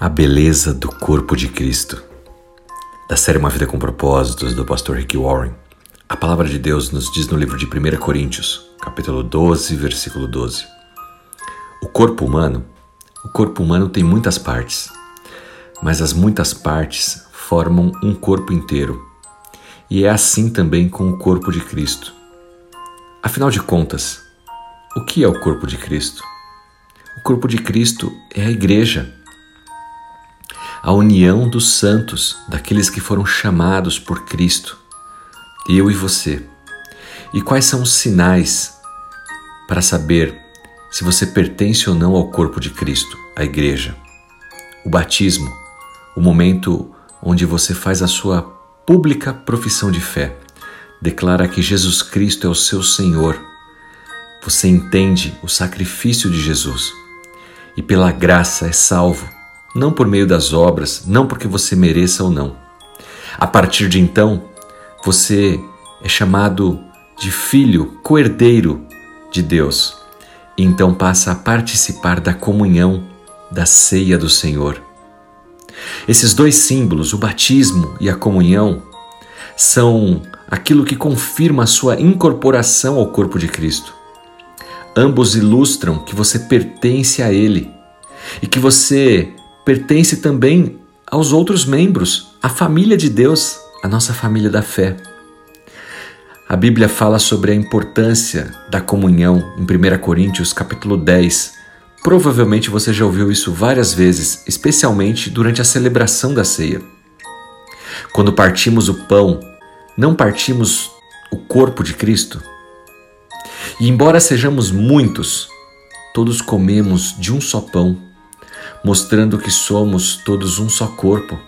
A beleza do corpo de Cristo. Da série Uma Vida com Propósitos, do pastor Rick Warren. A palavra de Deus nos diz no livro de 1 Coríntios, capítulo 12, versículo 12. O corpo humano, o corpo humano tem muitas partes, mas as muitas partes formam um corpo inteiro. E é assim também com o corpo de Cristo. Afinal de contas, o que é o corpo de Cristo? O corpo de Cristo é a igreja a união dos santos, daqueles que foram chamados por Cristo, eu e você. E quais são os sinais para saber se você pertence ou não ao corpo de Cristo, a igreja? O batismo, o momento onde você faz a sua pública profissão de fé, declara que Jesus Cristo é o seu Senhor. Você entende o sacrifício de Jesus e pela graça é salvo não por meio das obras, não porque você mereça ou não. A partir de então, você é chamado de filho, coerdeiro de Deus, e então passa a participar da comunhão da ceia do Senhor. Esses dois símbolos, o batismo e a comunhão, são aquilo que confirma a sua incorporação ao corpo de Cristo. Ambos ilustram que você pertence a Ele e que você pertence também aos outros membros, à família de Deus, a nossa família da fé. A Bíblia fala sobre a importância da comunhão em 1 Coríntios capítulo 10. Provavelmente você já ouviu isso várias vezes, especialmente durante a celebração da ceia. Quando partimos o pão, não partimos o corpo de Cristo? E embora sejamos muitos, todos comemos de um só pão mostrando que somos todos um só corpo.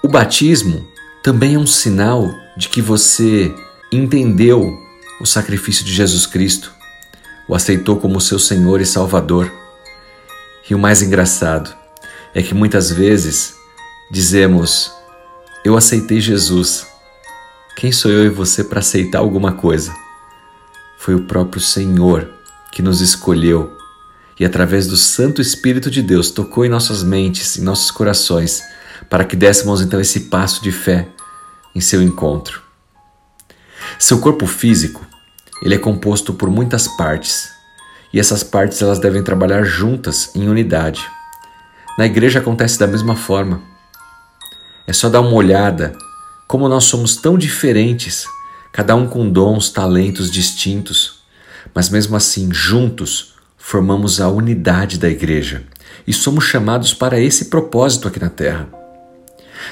O batismo também é um sinal de que você entendeu o sacrifício de Jesus Cristo, o aceitou como seu Senhor e Salvador. E o mais engraçado é que muitas vezes dizemos: Eu aceitei Jesus. Quem sou eu e você para aceitar alguma coisa? Foi o próprio Senhor que nos escolheu e através do Santo Espírito de Deus tocou em nossas mentes, em nossos corações, para que dessemos então esse passo de fé em seu encontro. Seu corpo físico, ele é composto por muitas partes, e essas partes elas devem trabalhar juntas em unidade. Na igreja acontece da mesma forma. É só dar uma olhada como nós somos tão diferentes, cada um com dons, talentos distintos, mas mesmo assim juntos formamos a unidade da igreja e somos chamados para esse propósito aqui na terra.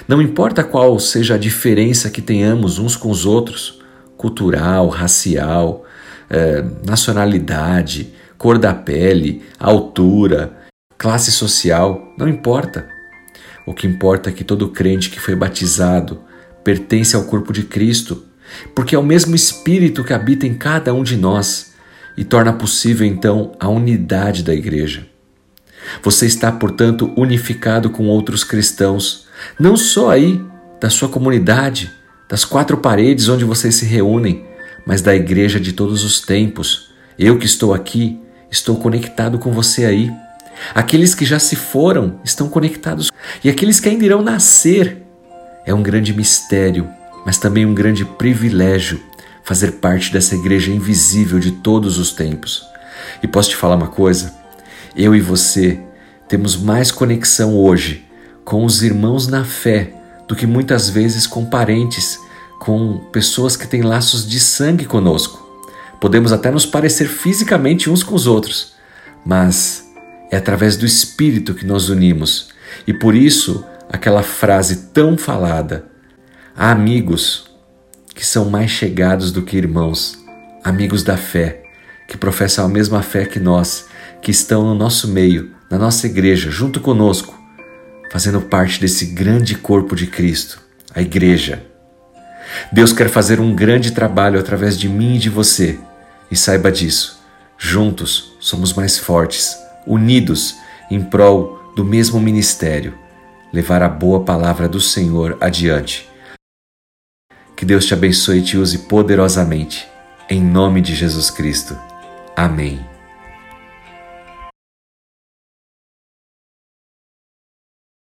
Não importa qual seja a diferença que tenhamos uns com os outros cultural, racial, eh, nacionalidade, cor da pele, altura, classe social não importa. O que importa é que todo crente que foi batizado pertence ao corpo de Cristo, porque é o mesmo Espírito que habita em cada um de nós e torna possível então a unidade da igreja. Você está, portanto, unificado com outros cristãos, não só aí da sua comunidade, das quatro paredes onde vocês se reúnem, mas da igreja de todos os tempos. Eu que estou aqui, estou conectado com você aí. Aqueles que já se foram estão conectados e aqueles que ainda irão nascer. É um grande mistério, mas também um grande privilégio fazer parte dessa igreja invisível de todos os tempos. E posso te falar uma coisa? Eu e você temos mais conexão hoje com os irmãos na fé do que muitas vezes com parentes, com pessoas que têm laços de sangue conosco. Podemos até nos parecer fisicamente uns com os outros, mas é através do Espírito que nos unimos. E por isso, aquela frase tão falada: há amigos que são mais chegados do que irmãos, amigos da fé, que professam a mesma fé que nós, que estão no nosso meio, na nossa igreja, junto conosco, fazendo parte desse grande corpo de Cristo, a igreja. Deus quer fazer um grande trabalho através de mim e de você, e saiba disso. Juntos somos mais fortes, unidos em prol do mesmo ministério, levar a boa palavra do Senhor adiante que Deus te abençoe e te use poderosamente. Em nome de Jesus Cristo. Amém.